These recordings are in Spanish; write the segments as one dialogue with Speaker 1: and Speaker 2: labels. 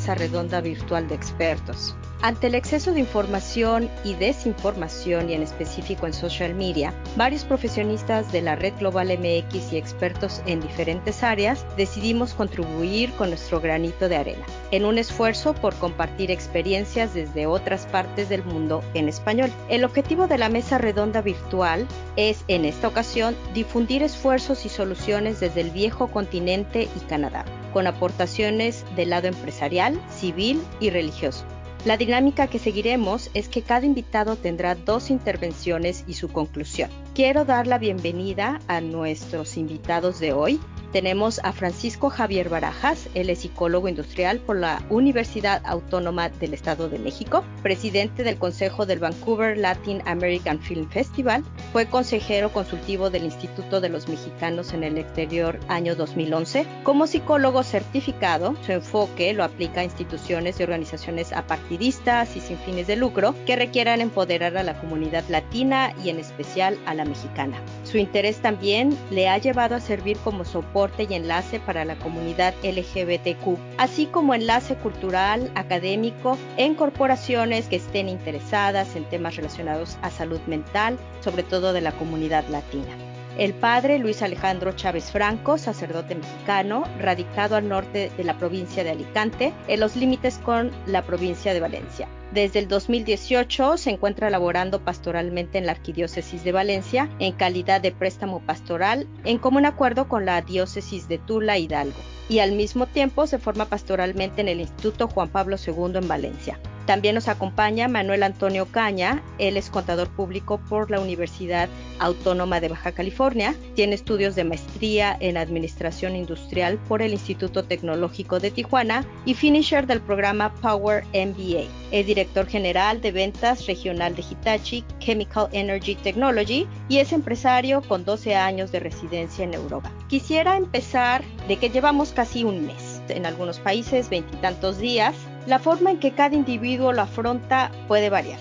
Speaker 1: mesa redonda virtual de expertos. Ante el exceso de información y desinformación y en específico en social media, varios profesionistas de la red Global MX y expertos en diferentes áreas decidimos contribuir con nuestro granito de arena en un esfuerzo por compartir experiencias desde otras partes del mundo en español. El objetivo de la mesa redonda virtual es en esta ocasión difundir esfuerzos y soluciones desde el viejo continente y Canadá, con aportaciones del lado empresarial, civil y religioso. La dinámica que seguiremos es que cada invitado tendrá dos intervenciones y su conclusión. Quiero dar la bienvenida a nuestros invitados de hoy. Tenemos a Francisco Javier Barajas, él es psicólogo industrial por la Universidad Autónoma del Estado de México, presidente del Consejo del Vancouver Latin American Film Festival, fue consejero consultivo del Instituto de los Mexicanos en el Exterior año 2011. Como psicólogo certificado, su enfoque lo aplica a instituciones y organizaciones apartidistas y sin fines de lucro que requieran empoderar a la comunidad latina y en especial a la mexicana. Su interés también le ha llevado a servir como soporte y enlace para la comunidad LGBTQ, así como enlace cultural, académico en corporaciones que estén interesadas en temas relacionados a salud mental, sobre todo de la comunidad latina. El padre Luis Alejandro Chávez Franco, sacerdote mexicano, radicado al norte de la provincia de Alicante, en los límites con la provincia de Valencia. Desde el 2018 se encuentra laborando pastoralmente en la Arquidiócesis de Valencia en calidad de préstamo pastoral en común acuerdo con la Diócesis de Tula Hidalgo y al mismo tiempo se forma pastoralmente en el Instituto Juan Pablo II en Valencia. También nos acompaña Manuel Antonio Caña, él es contador público por la Universidad Autónoma de Baja California, tiene estudios de maestría en Administración Industrial por el Instituto Tecnológico de Tijuana y finisher del programa Power MBA. Es director general de ventas regional de Hitachi Chemical Energy Technology y es empresario con 12 años de residencia en Europa. Quisiera empezar de que llevamos casi un mes, en algunos países veintitantos días, la forma en que cada individuo lo afronta puede variar.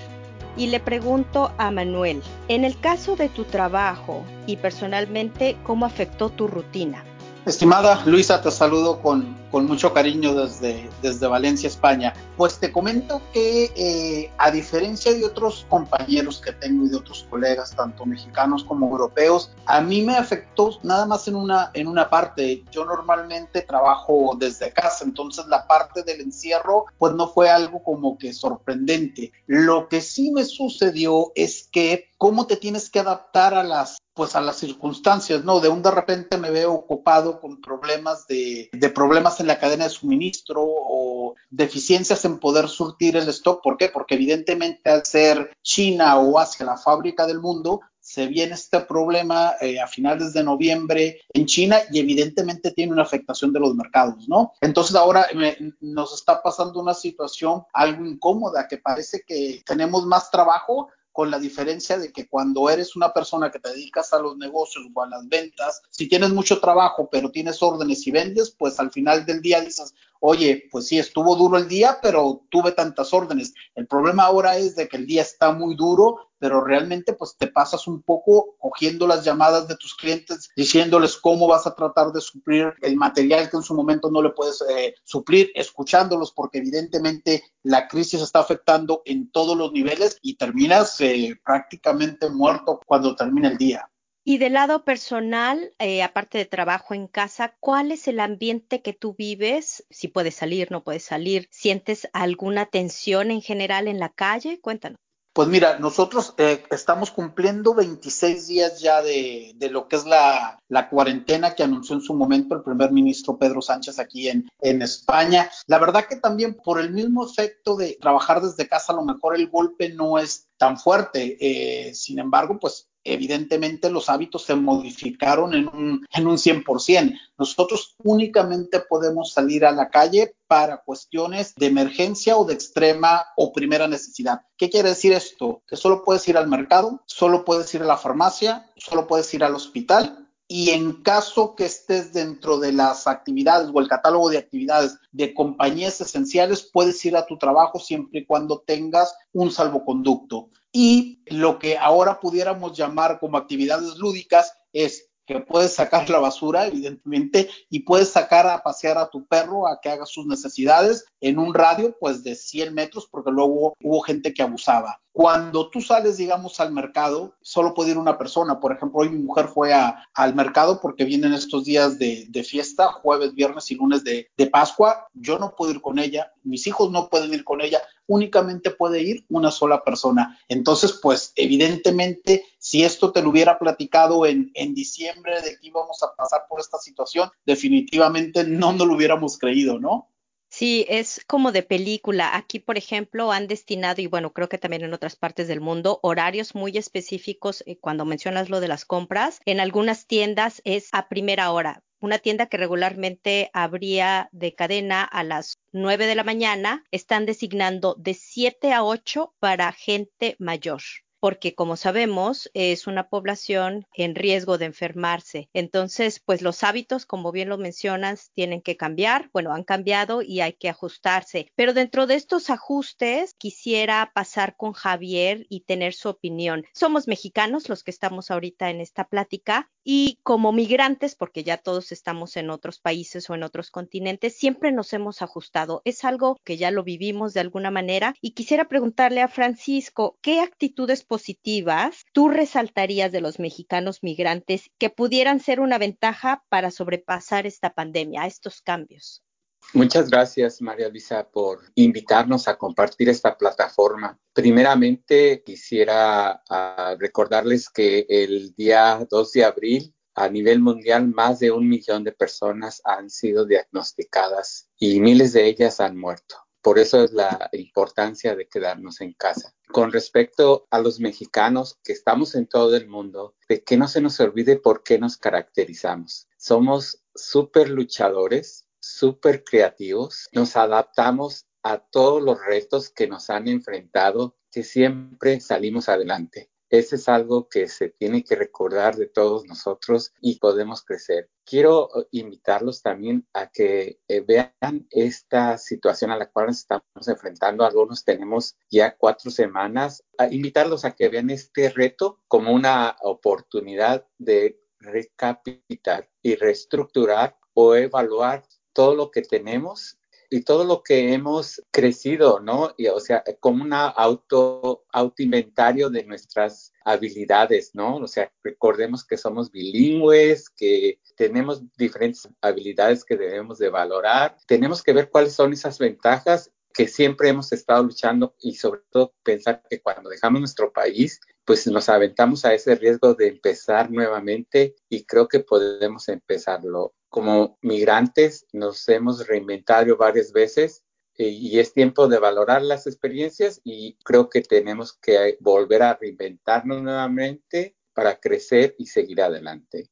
Speaker 1: Y le pregunto a Manuel, en el caso de tu trabajo y personalmente, ¿cómo afectó tu rutina?
Speaker 2: Estimada Luisa, te saludo con, con mucho cariño desde, desde Valencia, España. Pues te comento que eh, a diferencia de otros compañeros que tengo y de otros colegas, tanto mexicanos como europeos, a mí me afectó nada más en una, en una parte. Yo normalmente trabajo desde casa, entonces la parte del encierro pues no fue algo como que sorprendente. Lo que sí me sucedió es que cómo te tienes que adaptar a las pues a las circunstancias, ¿no? De un de repente me veo ocupado con problemas de, de problemas en la cadena de suministro o deficiencias en poder surtir el stock. ¿Por qué? Porque evidentemente al ser China o Asia la fábrica del mundo, se viene este problema eh, a finales de noviembre en China y evidentemente tiene una afectación de los mercados, ¿no? Entonces ahora nos está pasando una situación algo incómoda que parece que tenemos más trabajo con la diferencia de que cuando eres una persona que te dedicas a los negocios o a las ventas, si tienes mucho trabajo pero tienes órdenes y vendes, pues al final del día dices, oye, pues sí, estuvo duro el día, pero tuve tantas órdenes. El problema ahora es de que el día está muy duro, pero realmente pues te pasas un poco cogiendo las llamadas de tus clientes, diciéndoles cómo vas a tratar de suplir el material que en su momento no le puedes eh, suplir, escuchándolos porque evidentemente la crisis está afectando en todos los niveles y terminas eh, prácticamente muerto cuando termina el día.
Speaker 1: Y del lado personal, eh, aparte de trabajo en casa, ¿cuál es el ambiente que tú vives? Si puedes salir, no puedes salir. ¿Sientes alguna tensión en general en la calle? Cuéntanos.
Speaker 2: Pues mira, nosotros eh, estamos cumpliendo 26 días ya de, de lo que es la, cuarentena que anunció en su momento el primer ministro Pedro Sánchez aquí en, en España. La verdad que también por el mismo efecto de trabajar desde casa, a lo mejor el golpe no es tan fuerte. Eh, sin embargo, pues evidentemente los hábitos se modificaron en un, en un 100%. Nosotros únicamente podemos salir a la calle para cuestiones de emergencia o de extrema o primera necesidad. ¿Qué quiere decir esto? Que solo puedes ir al mercado, solo puedes ir a la farmacia, solo puedes ir al hospital y en caso que estés dentro de las actividades o el catálogo de actividades de compañías esenciales, puedes ir a tu trabajo siempre y cuando tengas un salvoconducto. Y lo que ahora pudiéramos llamar como actividades lúdicas es que puedes sacar la basura, evidentemente, y puedes sacar a pasear a tu perro a que haga sus necesidades en un radio, pues, de 100 metros, porque luego hubo gente que abusaba. Cuando tú sales, digamos, al mercado, solo puede ir una persona. Por ejemplo, hoy mi mujer fue al mercado porque vienen estos días de, fiesta, jueves, viernes y lunes de, de Pascua. Yo no puedo ir con ella, mis hijos no pueden ir con ella, únicamente puede ir una sola persona. Entonces, pues evidentemente, si esto te lo hubiera platicado en, en diciembre de que íbamos a pasar por esta situación, definitivamente no nos lo hubiéramos creído, ¿no?
Speaker 1: Sí, es como de película. Aquí, por ejemplo, han destinado, y bueno, creo que también en otras partes del mundo, horarios muy específicos eh, cuando mencionas lo de las compras. En algunas tiendas es a primera hora. Una tienda que regularmente abría de cadena a las 9 de la mañana, están designando de 7 a 8 para gente mayor porque como sabemos es una población en riesgo de enfermarse. Entonces, pues los hábitos, como bien lo mencionas, tienen que cambiar. Bueno, han cambiado y hay que ajustarse. Pero dentro de estos ajustes, quisiera pasar con Javier y tener su opinión. Somos mexicanos los que estamos ahorita en esta plática y como migrantes, porque ya todos estamos en otros países o en otros continentes, siempre nos hemos ajustado. Es algo que ya lo vivimos de alguna manera y quisiera preguntarle a Francisco, ¿qué actitudes positivas tú resaltarías de los mexicanos migrantes que pudieran ser una ventaja para sobrepasar esta pandemia, estos cambios?
Speaker 3: Muchas gracias, María Luisa, por invitarnos a compartir esta plataforma. Primeramente, quisiera uh, recordarles que el día 2 de abril, a nivel mundial, más de un millón de personas han sido diagnosticadas y miles de ellas han muerto. Por eso es la importancia de quedarnos en casa. Con respecto a los mexicanos que estamos en todo el mundo, de que no se nos olvide por qué nos caracterizamos. Somos súper luchadores, súper creativos, nos adaptamos a todos los retos que nos han enfrentado, que siempre salimos adelante. Ese es algo que se tiene que recordar de todos nosotros y podemos crecer. Quiero eh, invitarlos también a que eh, vean esta situación a la cual nos estamos enfrentando. Algunos tenemos ya cuatro semanas. A invitarlos a que vean este reto como una oportunidad de recapitar y reestructurar o evaluar todo lo que tenemos y todo lo que hemos crecido, ¿no? O sea, como un auto, de nuestras habilidades, ¿no? O sea, recordemos que somos bilingües, que tenemos diferentes habilidades que debemos de valorar. Tenemos que ver cuáles son esas ventajas que siempre hemos estado luchando y sobre todo pensar que cuando dejamos nuestro país, pues nos aventamos a ese riesgo de empezar nuevamente y creo que podemos empezarlo como migrantes nos hemos reinventado varias veces eh, y es tiempo de valorar las experiencias y creo que tenemos que volver a reinventarnos nuevamente para crecer y seguir adelante.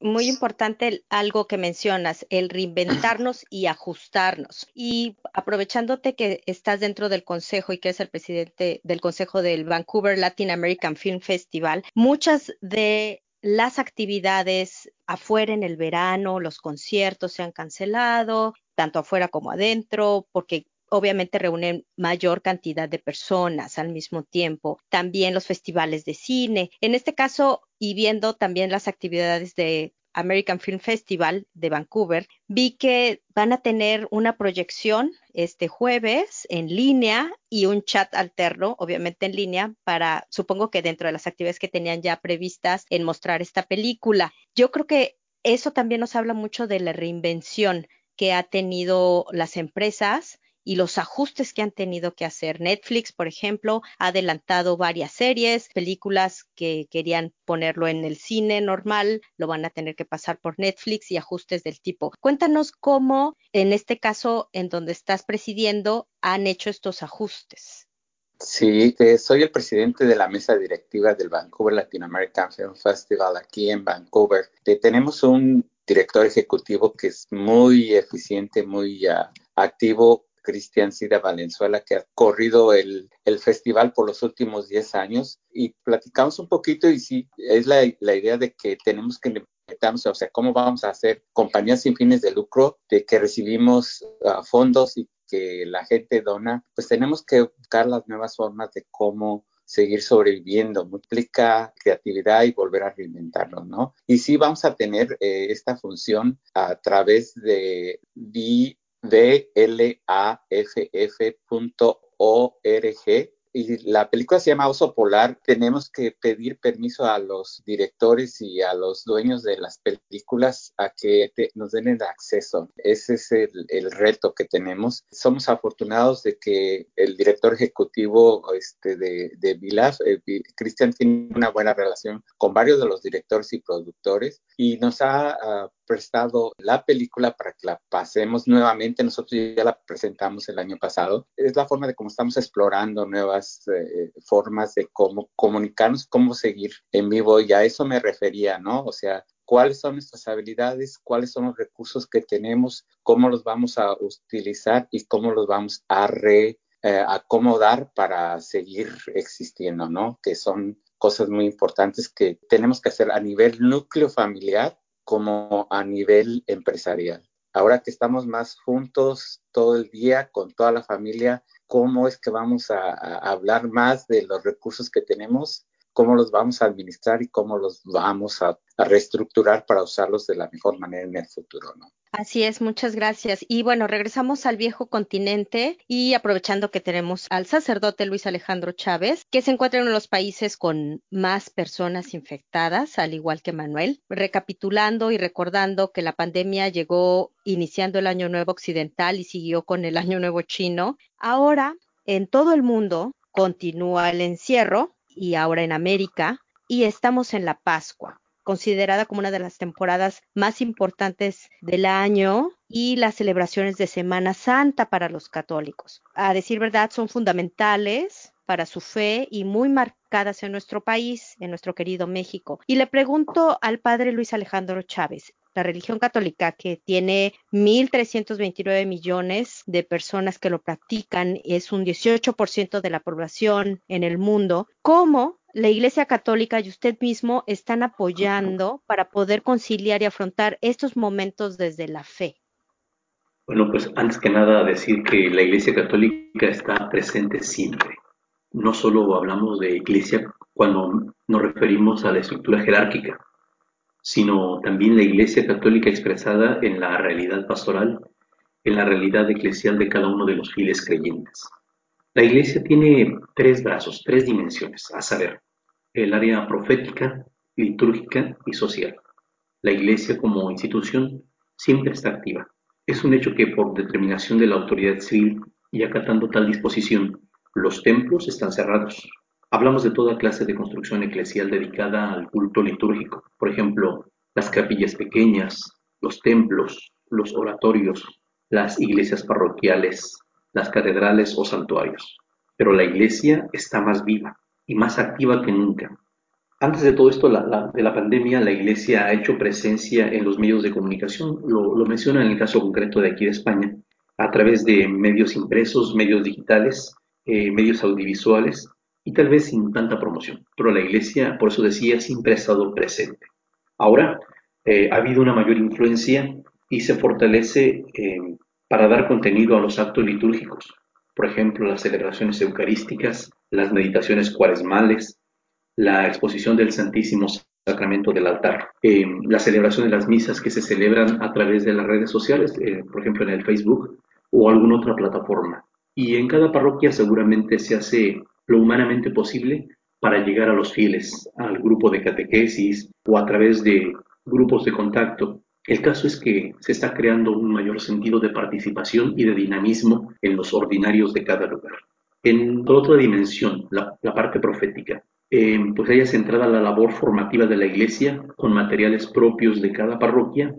Speaker 1: Muy importante algo que mencionas, el reinventarnos y ajustarnos. Y aprovechándote que estás dentro del consejo y que es el presidente del consejo del Vancouver Latin American Film Festival, muchas de las actividades afuera en el verano, los conciertos se han cancelado, tanto afuera como adentro, porque obviamente reúnen mayor cantidad de personas al mismo tiempo. También los festivales de cine. En este caso, y viendo también las actividades de American Film Festival de Vancouver, vi que van a tener una proyección este jueves en línea y un chat alterno, obviamente en línea, para, supongo que dentro de las actividades que tenían ya previstas en mostrar esta película. Yo creo que eso también nos habla mucho de la reinvención que ha tenido las empresas y los ajustes que han tenido que hacer. Netflix, por ejemplo, ha adelantado varias series, películas que querían ponerlo en el cine normal, lo van a tener que pasar por Netflix y ajustes del tipo. Cuéntanos cómo, en este caso, en donde estás presidiendo, han hecho estos ajustes.
Speaker 3: Sí, soy el presidente de la mesa directiva del Vancouver Latin American Film Festival aquí en Vancouver. tenemos un director ejecutivo que es muy eficiente, muy uh, activo Cristian Cida Valenzuela, que ha corrido el, festival por los últimos 10 años. Y platicamos un poquito y sí, es la, idea de que tenemos que o sea, cómo vamos a hacer compañías sin fines de lucro, de que recibimos ah, fondos y que la gente dona, pues tenemos que buscar las nuevas formas de cómo seguir sobreviviendo, multiplica creatividad y volver a reinventarnos, ¿no? Y sí vamos a tener eh, esta función a través de blaff.org y la película se llama Oso Polar, tenemos que pedir permiso a los directores y a los dueños de las películas a que nos den el acceso. Ese es el, reto que tenemos. Somos afortunados de que el director ejecutivo este, de, de Vilaf, eh, Cristian, tiene una buena relación con varios de los directores y productores y nos ha uh, prestado la película para que la pasemos nuevamente. Nosotros ya la presentamos el año pasado. Es la forma de cómo estamos explorando nuevas eh, formas de cómo comunicarnos, cómo seguir en vivo. Y a eso me refería, ¿no? O sea, cuáles son nuestras habilidades, cuáles son los recursos que tenemos, cómo los vamos a utilizar y cómo los vamos a reacomodar eh, para seguir existiendo, ¿no? Que son cosas muy importantes que tenemos que hacer a nivel núcleo familiar como a nivel empresarial. Ahora que estamos más juntos todo el día con toda la familia, ¿cómo es que vamos a, hablar más de los recursos que tenemos? ¿Cómo los vamos a administrar y cómo los vamos a, reestructurar para usarlos de la mejor manera en el futuro? ¿no?
Speaker 1: Así es, muchas gracias. Y bueno, regresamos al viejo continente y aprovechando que tenemos al sacerdote Luis Alejandro Chávez, que se encuentra en uno de los países con más personas infectadas, al igual que Manuel, recapitulando y recordando que la pandemia llegó iniciando el Año Nuevo Occidental y siguió con el Año Nuevo Chino. Ahora, en todo el mundo, continúa el encierro y ahora en América y estamos en la Pascua considerada como una de las temporadas más importantes del año y las celebraciones de Semana Santa para los católicos. A decir verdad, son fundamentales para su fe y muy marcadas en nuestro país, en nuestro querido México. Y le pregunto al padre Luis Alejandro Chávez, la religión católica, que tiene 1.329 millones de personas que lo practican, es un 18% de la población en el mundo, ¿cómo la Iglesia Católica y usted mismo están apoyando para poder conciliar y afrontar estos momentos desde la fe?
Speaker 4: Bueno, pues antes que nada decir que la Iglesia Católica está presente siempre. No solo hablamos de Iglesia cuando nos referimos a la estructura jerárquica, sino también la Iglesia Católica expresada en la realidad pastoral, en la realidad eclesial de cada uno de los fieles creyentes. La Iglesia tiene tres brazos, tres dimensiones, a saber, el área profética, litúrgica y social. La Iglesia como institución siempre está activa. Es un hecho que por determinación de la autoridad civil y acatando tal disposición, los templos están cerrados, Hablamos de toda clase de construcción eclesial dedicada al culto litúrgico, por ejemplo, las capillas pequeñas, los templos, los oratorios, las iglesias parroquiales, las catedrales o santuarios. Pero la iglesia está más viva y más activa que nunca. Antes de todo esto de la pandemia, la iglesia ha hecho presencia en los medios de comunicación, lo, lo menciona en el caso concreto de aquí de España, a través de medios impresos, medios digitales, eh, medios audiovisuales y tal vez sin tanta promoción. Pero la iglesia, por eso decía, siempre ha estado presente. Ahora eh, ha habido una mayor influencia y se fortalece eh, para dar contenido a los actos litúrgicos. Por ejemplo, las celebraciones eucarísticas, las meditaciones cuaresmales, la exposición del Santísimo Sacramento del altar, eh, la celebración de las misas que se celebran a través de las redes sociales, por ejemplo en el Facebook o alguna otra plataforma. Y en cada parroquia seguramente se hace lo humanamente posible para llegar a los fieles, al grupo de catequesis o a través de grupos de contacto. El caso es que se está creando un mayor sentido de participación y de dinamismo en los ordinarios de cada lugar. En otra dimensión, la, parte profética, eh, pues haya centrada la labor formativa de la Iglesia con materiales propios de cada parroquia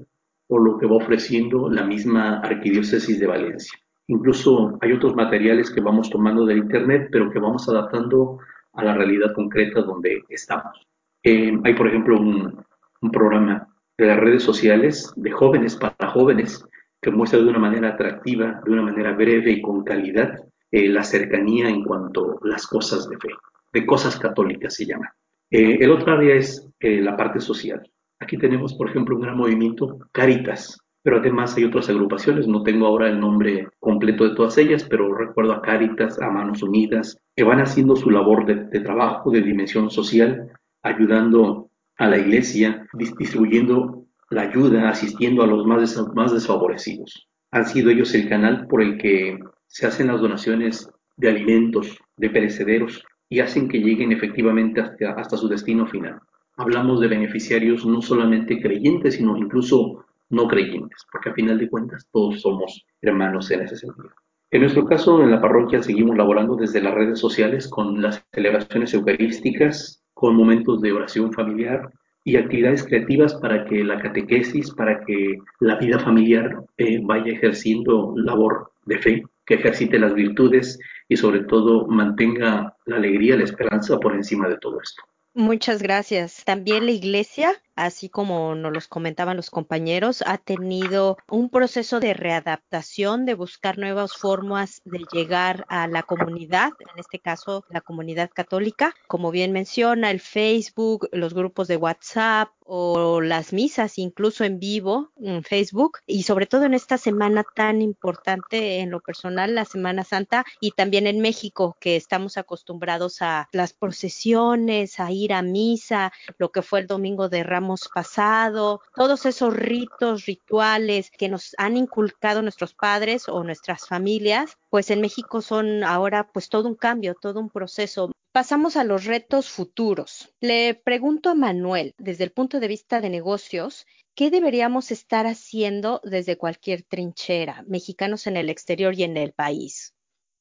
Speaker 4: o lo que va ofreciendo la misma Arquidiócesis de Valencia. Incluso hay otros materiales que vamos tomando del Internet, pero que vamos adaptando a la realidad concreta donde estamos. Eh, hay, por ejemplo, un, programa de las redes sociales de jóvenes para jóvenes que muestra de una manera atractiva, de una manera breve y con calidad, eh, la cercanía en cuanto a las cosas de fe, de cosas católicas se llama. Eh, el otro área es la parte social. Aquí tenemos, por ejemplo, un gran movimiento, Caritas, pero además hay otras agrupaciones, no tengo ahora el nombre completo de todas ellas, pero recuerdo a Cáritas, a Manos Unidas, que van haciendo su labor de, trabajo, de dimensión social, ayudando a la iglesia, distribuyendo la ayuda, asistiendo a los más, desfavorecidos. Han sido ellos el canal por el que se hacen las donaciones de alimentos, de perecederos, y hacen que lleguen efectivamente hasta su destino final. Hablamos de beneficiarios no solamente creyentes, sino incluso no creyentes, porque a final de cuentas todos somos hermanos en ese sentido. En nuestro caso, en la parroquia seguimos laborando desde las redes sociales con las celebraciones eucarísticas, con momentos de oración familiar y actividades creativas para que la catequesis, para que la vida familiar eh, vaya ejerciendo labor de fe, que ejercite las virtudes y sobre todo mantenga la alegría, la esperanza por encima de todo esto.
Speaker 1: Muchas gracias. También la iglesia así como nos los comentaban los compañeros, ha tenido un proceso de readaptación, de buscar nuevas formas de llegar a la comunidad, en este caso la comunidad católica. Como bien menciona, el Facebook, los grupos de WhatsApp o las misas incluso en vivo en Facebook y sobre todo en esta semana tan importante en lo personal, la Semana Santa y también en México que estamos acostumbrados a las procesiones, a ir a misa, lo que fue el domingo de Ramos pasado, todos esos ritos, rituales que nos han inculcado nuestros padres o nuestras familias, pues en México son ahora pues todo un cambio, todo un proceso. Pasamos a los retos futuros. Le pregunto a Manuel, desde el punto de vista de negocios, ¿qué deberíamos estar haciendo desde cualquier trinchera, mexicanos en el exterior y en el país?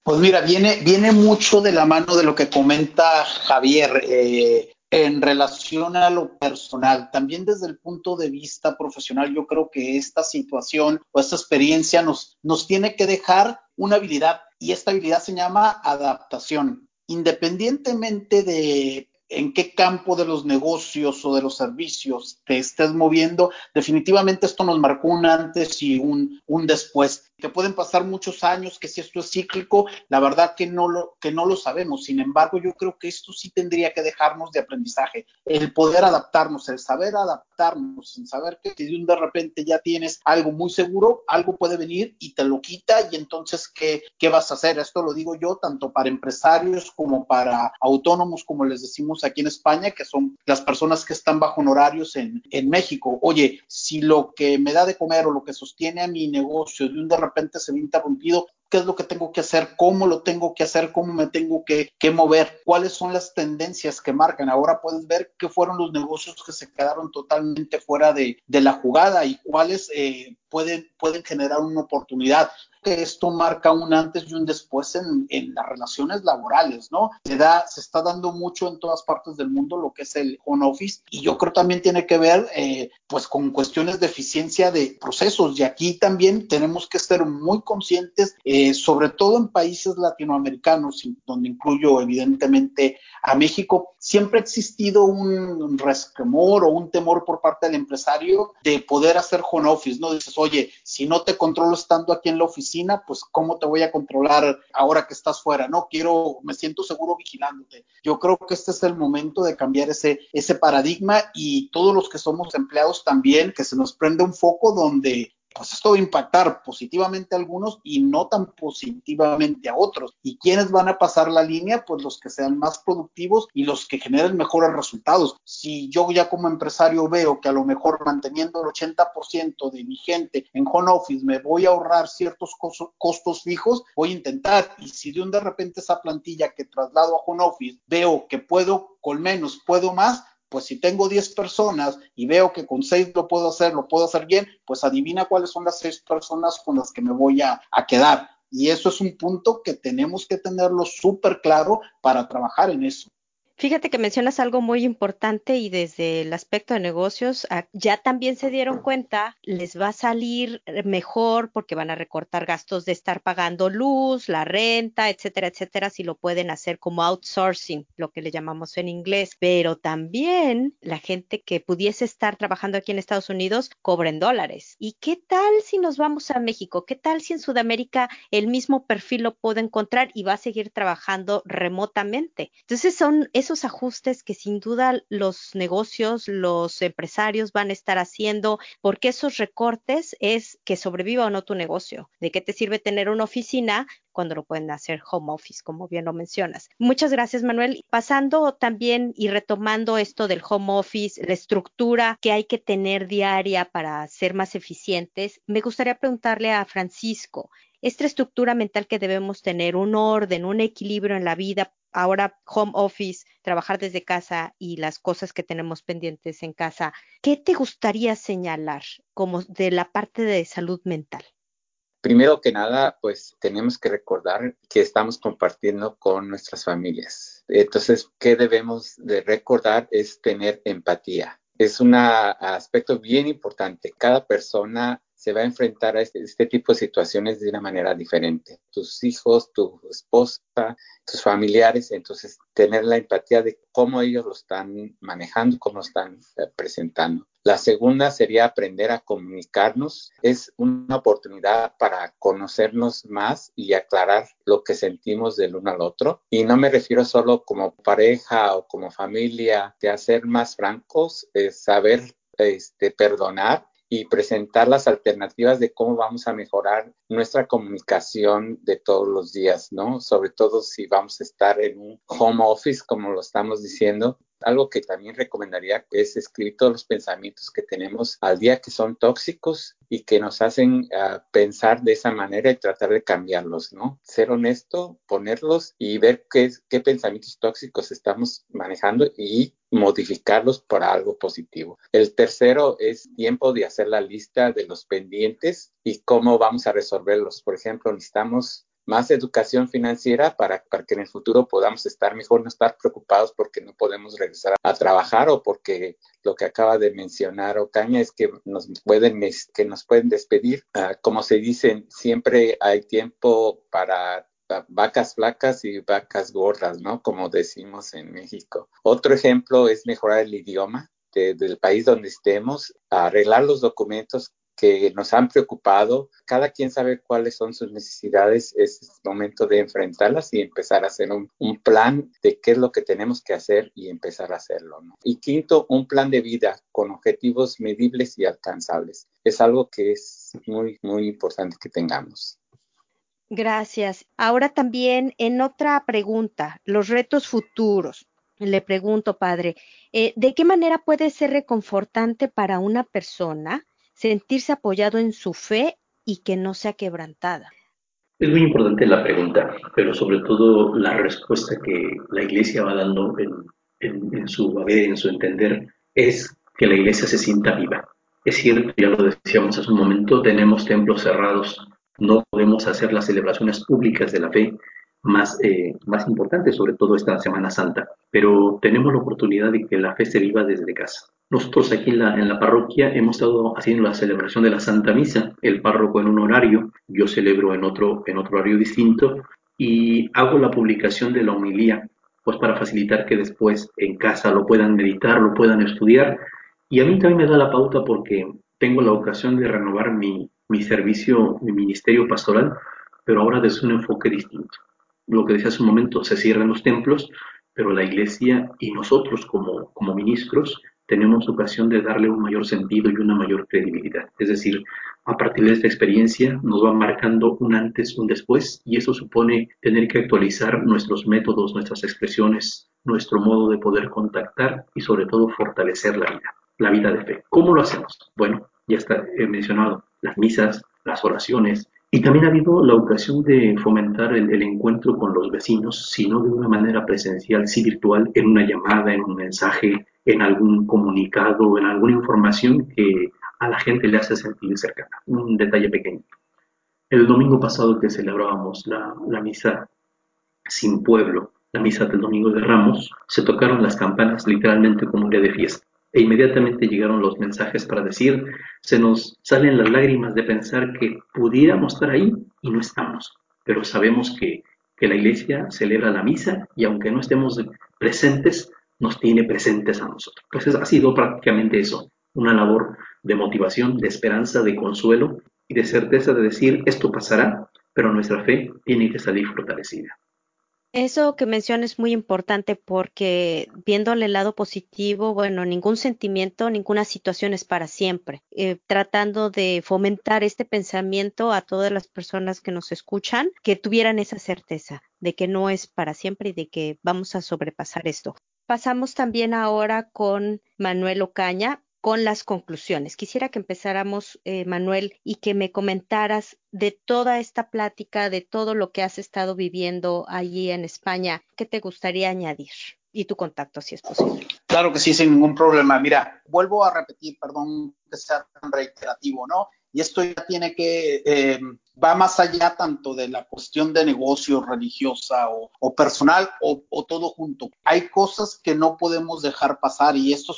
Speaker 2: Pues mira, viene, viene mucho de la mano de lo que comenta Javier. Eh, en relación a lo personal, también desde el punto de vista profesional, yo creo que esta situación o esta experiencia nos, nos tiene que dejar una habilidad y esta habilidad se llama adaptación. Independientemente de en qué campo de los negocios o de los servicios te estés moviendo, definitivamente esto nos marcó un antes y un, un después. Que pueden pasar muchos años, que si esto es cíclico, la verdad que no, lo, que no lo sabemos. Sin embargo, yo creo que esto sí tendría que dejarnos de aprendizaje. El poder adaptarnos, el saber adaptarnos, sin saber que si de repente ya tienes algo muy seguro, algo puede venir y te lo quita y entonces, ¿qué, qué vas a hacer? Esto lo digo yo tanto para empresarios como para autónomos, como les decimos aquí en España, que son las personas que están bajo honorarios en, en México. Oye, si lo que me da de comer o lo que sostiene a mi negocio de un de repente se ve interrumpido, qué es lo que tengo que hacer, cómo lo tengo que hacer, cómo me tengo que, que, mover, cuáles son las tendencias que marcan. Ahora puedes ver qué fueron los negocios que se quedaron totalmente fuera de, de la jugada y cuáles eh, pueden, pueden generar una oportunidad que esto marca un antes y un después en, en, las relaciones laborales, ¿no? Se da, se está dando mucho en todas partes del mundo lo que es el home office y yo creo también tiene que ver, eh, pues, con cuestiones de eficiencia de procesos y aquí también tenemos que ser muy conscientes, eh, sobre todo en países latinoamericanos, donde incluyo evidentemente a México, siempre ha existido un resquemor o un temor por parte del empresario de poder hacer home office, ¿no? Dices, oye, si no te controlo estando aquí en la oficina, pues cómo te voy a controlar ahora que estás fuera, ¿no? Quiero, me siento seguro vigilándote. Yo creo que este es el momento de cambiar ese, ese paradigma y todos los que somos empleados también, que se nos prende un foco donde pues esto va a impactar positivamente a algunos y no tan positivamente a otros. ¿Y quiénes van a pasar la línea? Pues los que sean más productivos y los que generen mejores resultados. Si yo ya como empresario veo que a lo mejor manteniendo el 80% de mi gente en home office me voy a ahorrar ciertos costos fijos, voy a intentar. Y si de un de repente esa plantilla que traslado a home office veo que puedo con menos, puedo más, pues si tengo 10 personas y veo que con 6 lo puedo hacer, lo puedo hacer bien, pues adivina cuáles son las 6 personas con las que me voy a, a quedar. Y eso es un punto que tenemos que tenerlo súper claro para trabajar en eso.
Speaker 1: Fíjate que mencionas algo muy importante y desde el aspecto de negocios ah, ya también se dieron cuenta, les va a salir mejor porque van a recortar gastos de estar pagando luz, la renta, etcétera, etcétera, si lo pueden hacer como outsourcing, lo que le llamamos en inglés. Pero también la gente que pudiese estar trabajando aquí en Estados Unidos cobren dólares. ¿Y qué tal si nos vamos a México? ¿Qué tal si en Sudamérica el mismo perfil lo puedo encontrar y va a seguir trabajando remotamente? Entonces son, es esos ajustes que sin duda los negocios, los empresarios van a estar haciendo, porque esos recortes es que sobreviva o no tu negocio. ¿De qué te sirve tener una oficina cuando lo pueden hacer home office, como bien lo mencionas? Muchas gracias, Manuel. Pasando también y retomando esto del home office, la estructura que hay que tener diaria para ser más eficientes, me gustaría preguntarle a Francisco, esta estructura mental que debemos tener, un orden, un equilibrio en la vida, ahora home office, trabajar desde casa y las cosas que tenemos pendientes en casa, ¿qué te gustaría señalar como de la parte de salud mental?
Speaker 3: Primero que nada, pues tenemos que recordar que estamos compartiendo con nuestras familias. Entonces, ¿qué debemos de recordar? Es tener empatía. Es un aspecto bien importante. Cada persona se va a enfrentar a este, este, tipo de situaciones de una manera diferente. Tus hijos, tu esposa, tus familiares, entonces tener la empatía de cómo ellos lo están manejando, cómo lo están eh, presentando. La segunda sería aprender a comunicarnos. Es una oportunidad para conocernos más y aclarar lo que sentimos del uno al otro. Y no me refiero solo como pareja o como familia, de hacer más francos, saber este, perdonar y presentar las alternativas de cómo vamos a mejorar nuestra comunicación de todos los días, ¿no? Sobre todo si vamos a estar en un home office, como lo estamos diciendo, algo que también recomendaría es escribir todos los pensamientos que tenemos al día que son tóxicos y que nos hacen uh, pensar de esa manera y tratar de cambiarlos, ¿no? Ser honesto, ponerlos y ver qué, qué pensamientos tóxicos estamos manejando y modificarlos para algo positivo. El tercero es tiempo de hacer la lista de los pendientes y cómo vamos a resolverlos. Por ejemplo, necesitamos más educación financiera para, que en el futuro podamos estar mejor, no estar preocupados porque no podemos regresar a trabajar o porque lo que acaba de mencionar Ocaña es que nos pueden, que nos pueden despedir. Ah, como se dice, siempre hay tiempo para vacas flacas y vacas gordas, ¿no? Como decimos en México. Otro ejemplo es mejorar el idioma del país donde estemos, arreglar los documentos que nos han preocupado. Cada quien sabe cuáles son sus necesidades. Es momento de enfrentarlas y empezar a hacer un, plan de qué es lo que tenemos que hacer y empezar a hacerlo. Y quinto, un plan de vida con objetivos medibles y alcanzables. Es algo que es muy, muy importante que tengamos.
Speaker 1: Gracias. Ahora también en otra pregunta, los retos futuros. Le pregunto, padre, eh, ¿de qué manera puede ser reconfortante para una persona sentirse apoyado en su fe y que no sea quebrantada?
Speaker 4: Es muy importante la pregunta, pero sobre todo la respuesta que la iglesia va dando en, su haber, en su entender, es que la iglesia se sienta viva. Es cierto, ya lo decíamos hace un momento, tenemos templos cerrados, no podemos hacer las celebraciones públicas de la fe más, eh, más importantes, sobre todo esta Semana Santa, pero tenemos la oportunidad de que la fe se viva desde casa. Nosotros aquí en la, en la parroquia hemos estado haciendo la celebración de la Santa Misa, el párroco en un horario, yo celebro en otro, en otro horario distinto y hago la publicación de la homilía, pues para facilitar que después en casa lo puedan meditar, lo puedan estudiar. Y a mí también me da la pauta porque tengo la ocasión de renovar mi, mi servicio, mi ministerio pastoral, pero ahora desde un enfoque distinto. Lo que decía hace un momento, se cierran los templos, pero la iglesia y nosotros como, como ministros tenemos ocasión de darle un mayor sentido y una mayor credibilidad. Es decir, a partir de esta experiencia nos va marcando un antes, un después, y eso supone tener que actualizar nuestros métodos, nuestras expresiones, nuestro modo de poder contactar y sobre todo fortalecer la vida, la vida de fe. ¿Cómo lo hacemos? Bueno, ya está he mencionado las misas, las oraciones, y también ha habido la ocasión de fomentar el, encuentro con los vecinos, si no de una manera presencial, sí virtual, en una llamada, en un mensaje, en algún comunicado, en alguna información que a la gente le hace sentir cercana. Un detalle pequeño. El domingo pasado que celebrábamos la, la misa sin pueblo, la misa del domingo de Ramos, se tocaron las campanas literalmente como un día de fiesta. E inmediatamente llegaron los mensajes para decir, se nos salen las lágrimas de pensar que pudiéramos estar ahí y no estamos, pero sabemos que, que la iglesia celebra la misa y aunque no estemos presentes, nos tiene presentes a nosotros. Pues ha sido prácticamente eso, una labor de motivación, de esperanza, de consuelo y de certeza de decir esto pasará, pero nuestra fe tiene que salir fortalecida.
Speaker 1: Eso que mencionas es muy importante porque viéndole el lado positivo, bueno, ningún sentimiento, ninguna situación es para siempre. Eh, tratando de fomentar este pensamiento a todas las personas que nos escuchan, que tuvieran esa certeza de que no es para siempre y de que vamos a sobrepasar esto. Pasamos también ahora con Manuel Ocaña con las conclusiones. Quisiera que empezáramos, eh, Manuel, y que me comentaras de toda esta plática, de todo lo que has estado viviendo allí en España, ¿qué te gustaría añadir? Y tu contacto, si es posible.
Speaker 2: Claro que sí, sin ningún problema. Mira, vuelvo a repetir, perdón que sea tan reiterativo, ¿no? Y esto ya tiene que, eh, va más allá tanto de la cuestión de negocio, religiosa o, personal o, todo junto. Hay cosas que no podemos dejar pasar y este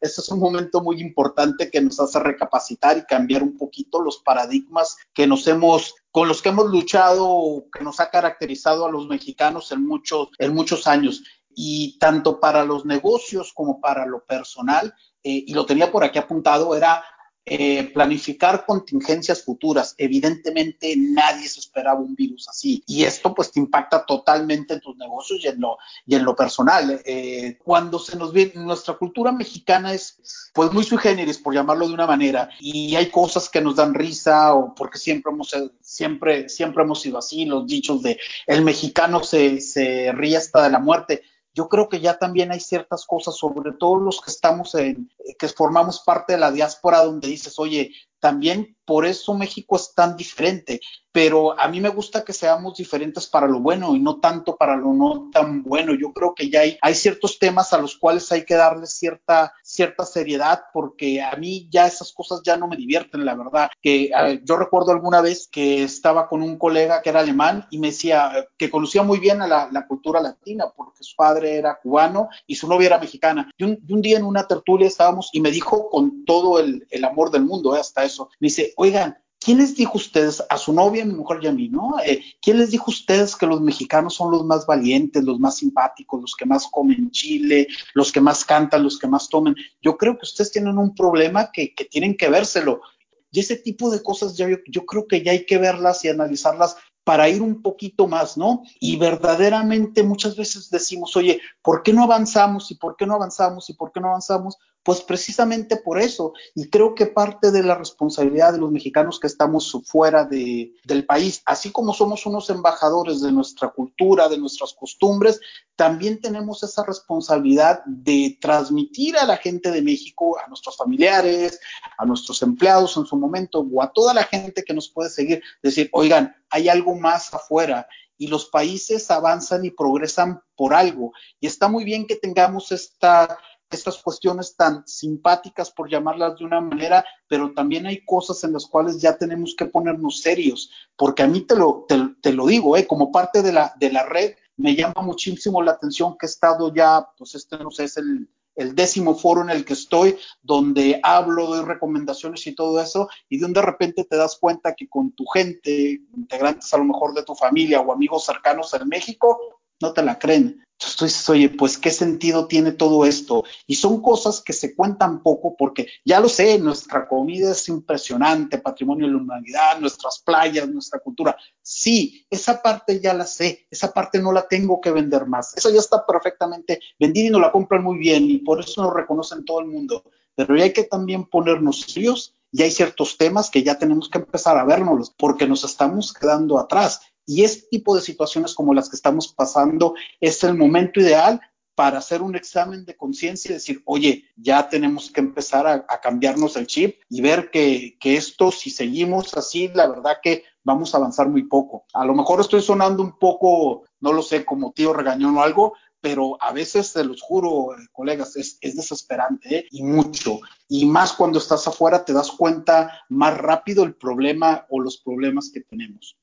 Speaker 2: es un momento muy importante que nos hace recapacitar y cambiar un poquito los paradigmas que nos hemos con los que hemos luchado, que nos ha caracterizado a los mexicanos en muchos, en muchos años. Y tanto para los negocios como para lo personal, eh, y lo tenía por aquí apuntado, era eh, planificar contingencias futuras. Evidentemente nadie se esperaba un virus así y esto pues te impacta totalmente en tus negocios y en lo, y en lo personal. Eh, cuando se nos viene, nuestra cultura mexicana es pues muy sui generis, por llamarlo de una manera, y hay cosas que nos dan risa o porque siempre hemos, siempre, siempre hemos sido así, los dichos de el mexicano se, se ríe hasta de la muerte yo creo que ya también hay ciertas cosas, sobre todo los que estamos en, que formamos parte de la diáspora, donde dices, oye, también por eso México es tan diferente, pero a mí me gusta que seamos diferentes para lo bueno y no tanto para lo no tan bueno. Yo creo que ya hay, ciertos temas a los cuales hay que darle cierta, cierta seriedad porque a mí ya esas cosas ya no me divierten, la verdad. Que yo recuerdo alguna vez que estaba con un colega que era alemán y me decía que conocía muy bien a la, cultura latina porque su padre era cubano y su novia era mexicana. Y un, día en una tertulia estábamos y me dijo con todo el, el amor del mundo, ¿eh? hasta eso. Me dice, oigan, ¿quién les dijo ustedes, a su novia, a mi mujer y a mí, ¿no? Eh, ¿Quién les dijo ustedes que los mexicanos son los más valientes, los más simpáticos, los que más comen chile, los que más cantan, los que más tomen? Yo creo que ustedes tienen un problema que, tienen que vérselo. Y ese tipo de cosas yo creo que ya hay que verlas y analizarlas para ir un poquito más, ¿no? Y verdaderamente muchas veces decimos, oye, ¿por qué no avanzamos? ¿Y por qué no avanzamos? ¿Y por qué no avanzamos? Pues precisamente por eso, y creo que parte de la responsabilidad de los mexicanos que estamos fuera de, del país, así como somos unos embajadores de nuestra cultura, de nuestras costumbres, también tenemos esa responsabilidad de transmitir a la gente de México, a nuestros familiares, a nuestros empleados en su momento, o a toda la gente que nos puede seguir, decir, oigan, hay algo más afuera y los países avanzan y progresan por algo. Y está muy bien que tengamos esta estas cuestiones tan simpáticas, por llamarlas de una manera, pero también hay cosas en las cuales ya tenemos que ponernos serios, porque a mí te lo, te, lo digo, ¿eh? como parte de la, de la red, me llama muchísimo la atención que he estado ya, pues este no sé, es el, el décimo foro en el que estoy, donde hablo, doy recomendaciones y todo eso, y de un de repente te das cuenta que con tu gente, integrantes a lo mejor de tu familia o amigos cercanos en México, no te la creen. Entonces oye, pues qué sentido tiene todo esto. Y son cosas que se cuentan poco porque ya lo sé, nuestra comida es impresionante, patrimonio de la humanidad, nuestras playas, nuestra cultura. Sí, esa parte ya la sé, esa parte no la tengo que vender más. Esa ya está perfectamente vendida y nos la compran muy bien y por eso nos reconocen todo el mundo. Pero hay que también ponernos serios y hay ciertos temas que ya tenemos que empezar a vernos porque nos estamos quedando atrás y este tipo de situaciones como las que estamos pasando es el momento ideal para hacer un examen de conciencia y decir, oye, ya tenemos que empezar a, cambiarnos el chip y ver que, que, esto, si seguimos así, la verdad que vamos a avanzar muy poco. A lo mejor estoy sonando un poco, no lo sé, como tío regañón o algo, pero a veces, se los juro, eh, colegas, es, es desesperante ¿eh? y mucho. Y más cuando estás afuera, te das cuenta más rápido el problema o los problemas que tenemos.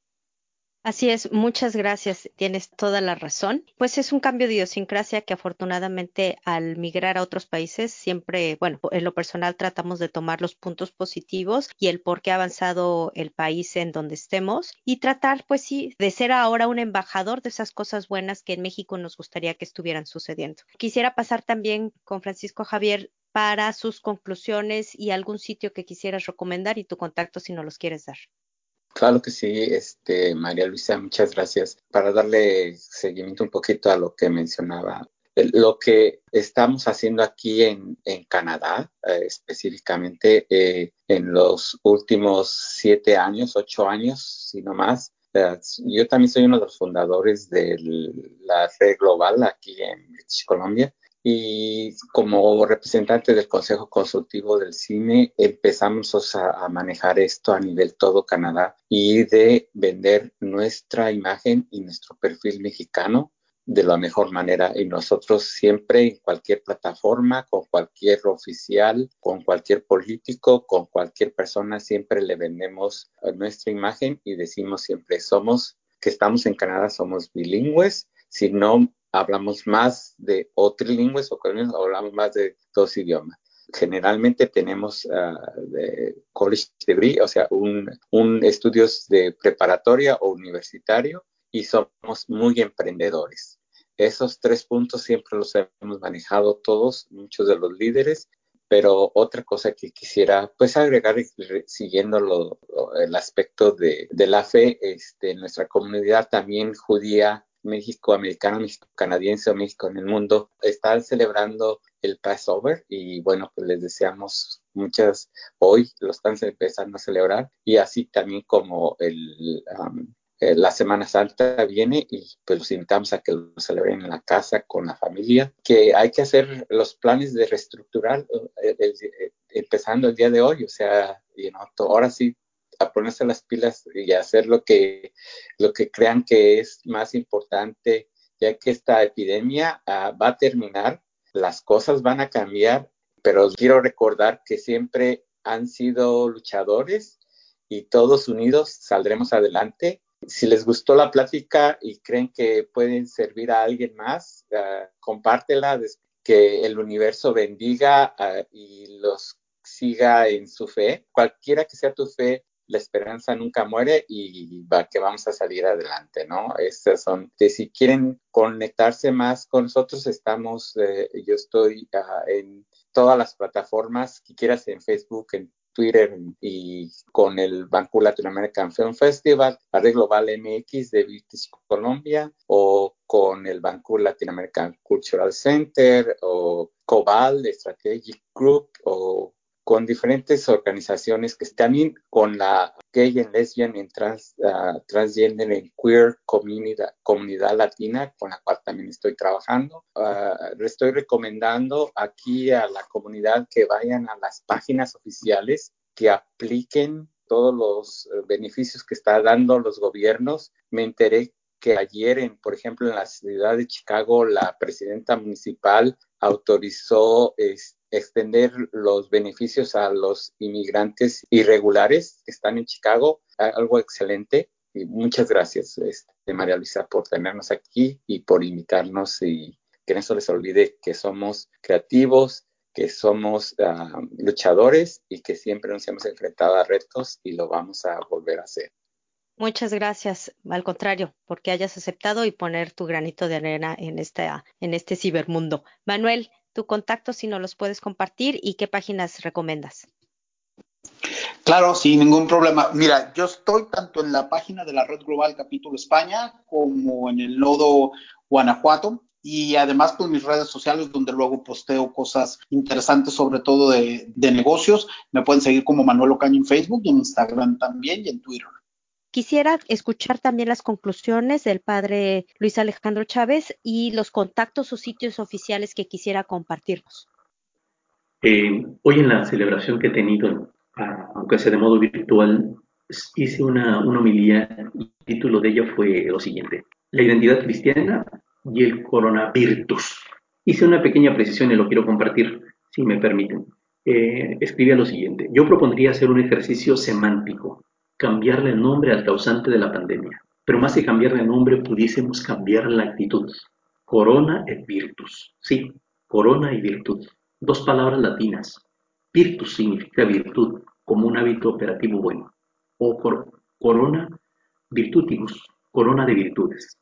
Speaker 1: Así es, muchas gracias, tienes toda la razón. Pues es un cambio de idiosincrasia que afortunadamente al migrar a otros países siempre, bueno, en lo personal tratamos de tomar los puntos positivos y el por qué ha avanzado el país en donde estemos y tratar, pues sí, de ser ahora un embajador de esas cosas buenas que en México nos gustaría que estuvieran sucediendo. Quisiera pasar también con Francisco Javier para sus conclusiones y algún sitio que quisieras recomendar y tu contacto si no los quieres dar.
Speaker 3: Claro que sí, este, María Luisa, muchas gracias. Para darle seguimiento un poquito a lo que mencionaba, lo que estamos haciendo aquí en, Canadá, eh, específicamente eh, en los últimos siete años, ocho años, si no más, eh, yo también soy uno de los fundadores de la red global aquí en British Columbia y como representante del Consejo Consultivo del Cine empezamos a, manejar esto a nivel todo Canadá y de vender nuestra imagen y nuestro perfil mexicano de la mejor manera. Y nosotros siempre en cualquier plataforma, con cualquier oficial, con cualquier político, con cualquier persona, siempre le vendemos nuestra imagen y decimos siempre somos que estamos en Canadá, somos bilingües, si no hablamos más de o trilingües o hablamos más de dos idiomas. Generalmente tenemos uh, college degree, o sea, un, un estudios de preparatoria o universitario y somos muy emprendedores. Esos tres puntos siempre los hemos manejado todos, muchos de los líderes, pero otra cosa que quisiera pues agregar siguiendo lo, el aspecto de, de, la fe, este, nuestra comunidad también judía México americano, México canadiense o México en el mundo, están celebrando el Passover y bueno, pues les deseamos muchas, hoy lo están empezando a celebrar y así también como el, um, eh, la Semana Santa viene y pues los invitamos a que lo celebren en la casa con la familia, que hay que hacer los planes de reestructurar eh, empezando el día de hoy, o sea, you ahora sí a ponerse las pilas y hacer lo que, lo que crean que es más importante, ya que esta epidemia ah, va a terminar, las cosas van a cambiar, pero quiero recordar que siempre han sido luchadores y todos unidos saldremos adelante. Si les gustó la plática y creen que pueden servir a alguien más, uh, compártela, que el universo bendiga ah, y los siga en su fe. Cualquiera que sea tu fe, la esperanza nunca muere y va que vamos a salir adelante, ¿no? Estas son, que si quieren conectarse más con nosotros, estamos, eh, yo estoy ah, en todas las plataformas que quieras, en Facebook, en Twitter y con el Banco Latin American Film Festival, Red Global MX de British Colombia o con el Banco Latin American Cultural Center o Cobal Strategic Group o con diferentes organizaciones que también con la gay and lesbian en trans, uh, transgender en queer comunidad, comunidad latina con la cual también estoy trabajando. Uh, estoy recomendando aquí a la comunidad que vayan a las páginas oficiales, que apliquen todos los eh, beneficios que está dando los gobiernos. Me enteré que ayer, en, por ejemplo, en la ciudad de Chicago, la presidenta municipal autorizó este, extender los beneficios a los inmigrantes irregulares que están en Chicago, algo excelente. Y muchas gracias, este, María Luisa, por tenernos aquí y por invitarnos y que no se les olvide que somos creativos, que somos ah, luchadores y que siempre nos hemos enfrentado a retos y lo vamos a volver a hacer.
Speaker 1: Muchas gracias, al contrario, porque hayas aceptado y poner tu granito de arena en, esta, en este cibermundo. Manuel, tu contacto si no los puedes compartir y qué páginas recomiendas.
Speaker 2: Claro, sin ningún problema. Mira, yo estoy tanto en la página de la Red Global Capítulo España como en el nodo Guanajuato y además pues, mis redes sociales donde luego posteo cosas interesantes sobre todo de, de negocios. Me pueden seguir como Manuel Ocaño en Facebook y en Instagram también y en Twitter.
Speaker 1: Quisiera escuchar también las conclusiones del padre Luis Alejandro Chávez y los contactos o sitios oficiales que quisiera compartirnos.
Speaker 4: Eh, hoy en la celebración que he tenido, ah, aunque sea de modo virtual, hice una, una homilía y el título de ella fue lo siguiente, la identidad cristiana y el coronavirus. Hice una pequeña precisión y lo quiero compartir, si me permiten. Eh, escribía lo siguiente, yo propondría hacer un ejercicio semántico cambiarle el nombre al causante de la pandemia. Pero más que cambiarle el nombre, pudiésemos cambiar la actitud. Corona et virtus. Sí, corona y virtud. Dos palabras latinas. Virtus significa virtud, como un hábito operativo bueno. O corona virtutibus, corona de virtudes.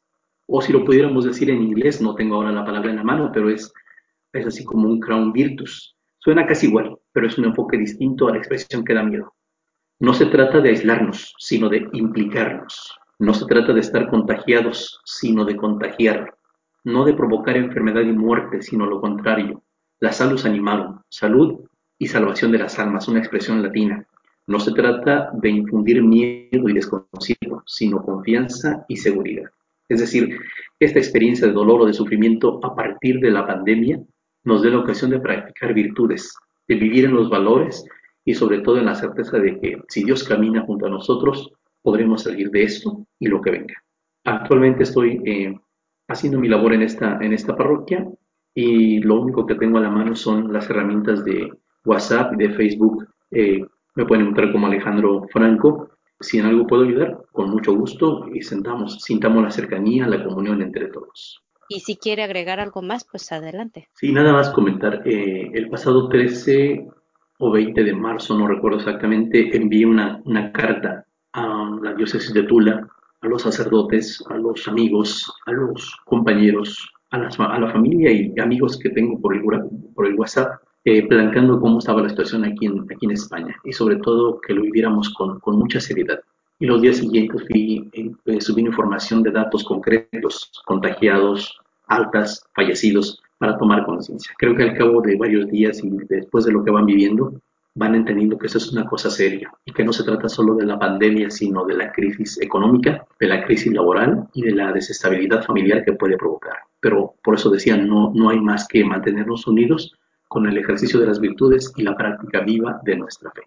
Speaker 4: O si lo pudiéramos decir en inglés, no tengo ahora la palabra en la mano, pero es, es así como un crown virtus. Suena casi igual, pero es un enfoque distinto a la expresión que da miedo. No se trata de aislarnos, sino de implicarnos. No se trata de estar contagiados, sino de contagiar. No de provocar enfermedad y muerte, sino lo contrario. La salus animarum, salud y salvación de las almas, una expresión latina. No se trata de infundir miedo y desconocido, sino confianza y seguridad. Es decir, esta experiencia de dolor o de sufrimiento a partir de la pandemia nos da la ocasión de practicar virtudes, de vivir en los valores y sobre todo en la certeza de que si Dios camina junto a nosotros, podremos salir de esto y lo que venga. Actualmente estoy eh, haciendo mi labor en esta, en esta parroquia y lo único que tengo a la mano son las herramientas de WhatsApp y de Facebook. Eh, me pueden encontrar como Alejandro Franco. Si en algo puedo ayudar, con mucho gusto y sentamos, sintamos la cercanía, la comunión entre todos.
Speaker 1: Y si quiere agregar algo más, pues adelante.
Speaker 4: Sí, nada más comentar. Eh, el pasado 13 o 20 de marzo, no recuerdo exactamente, envié una, una carta a la diócesis de Tula, a los sacerdotes, a los amigos, a los compañeros, a, a la familia y amigos que tengo por el, por el WhatsApp, eh, planteando cómo estaba la situación aquí en, aquí en España y sobre todo que lo viviéramos con, con mucha seriedad. Y los días siguientes fui eh, subí información de datos concretos, contagiados, altas, fallecidos, para tomar conciencia. Creo que al cabo de varios días y después de lo que van viviendo, van entendiendo que eso es una cosa seria y que no se trata solo de la pandemia, sino de la crisis económica, de la crisis laboral y de la desestabilidad familiar que puede provocar. Pero por eso decía, no, no hay más que mantenernos unidos con el ejercicio de las virtudes y la práctica viva de nuestra fe.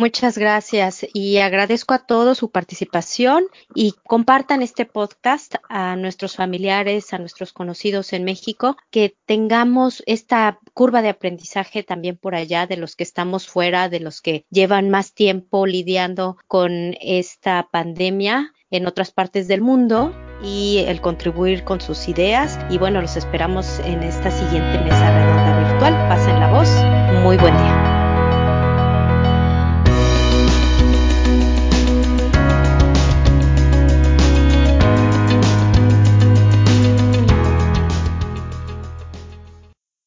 Speaker 1: Muchas gracias y agradezco a todos su participación y compartan este podcast a nuestros familiares, a nuestros conocidos en México, que tengamos esta curva de aprendizaje también por allá de los que estamos fuera, de los que llevan más tiempo lidiando con esta pandemia en otras partes del mundo y el contribuir con sus ideas. Y bueno, los esperamos en esta siguiente mesa redonda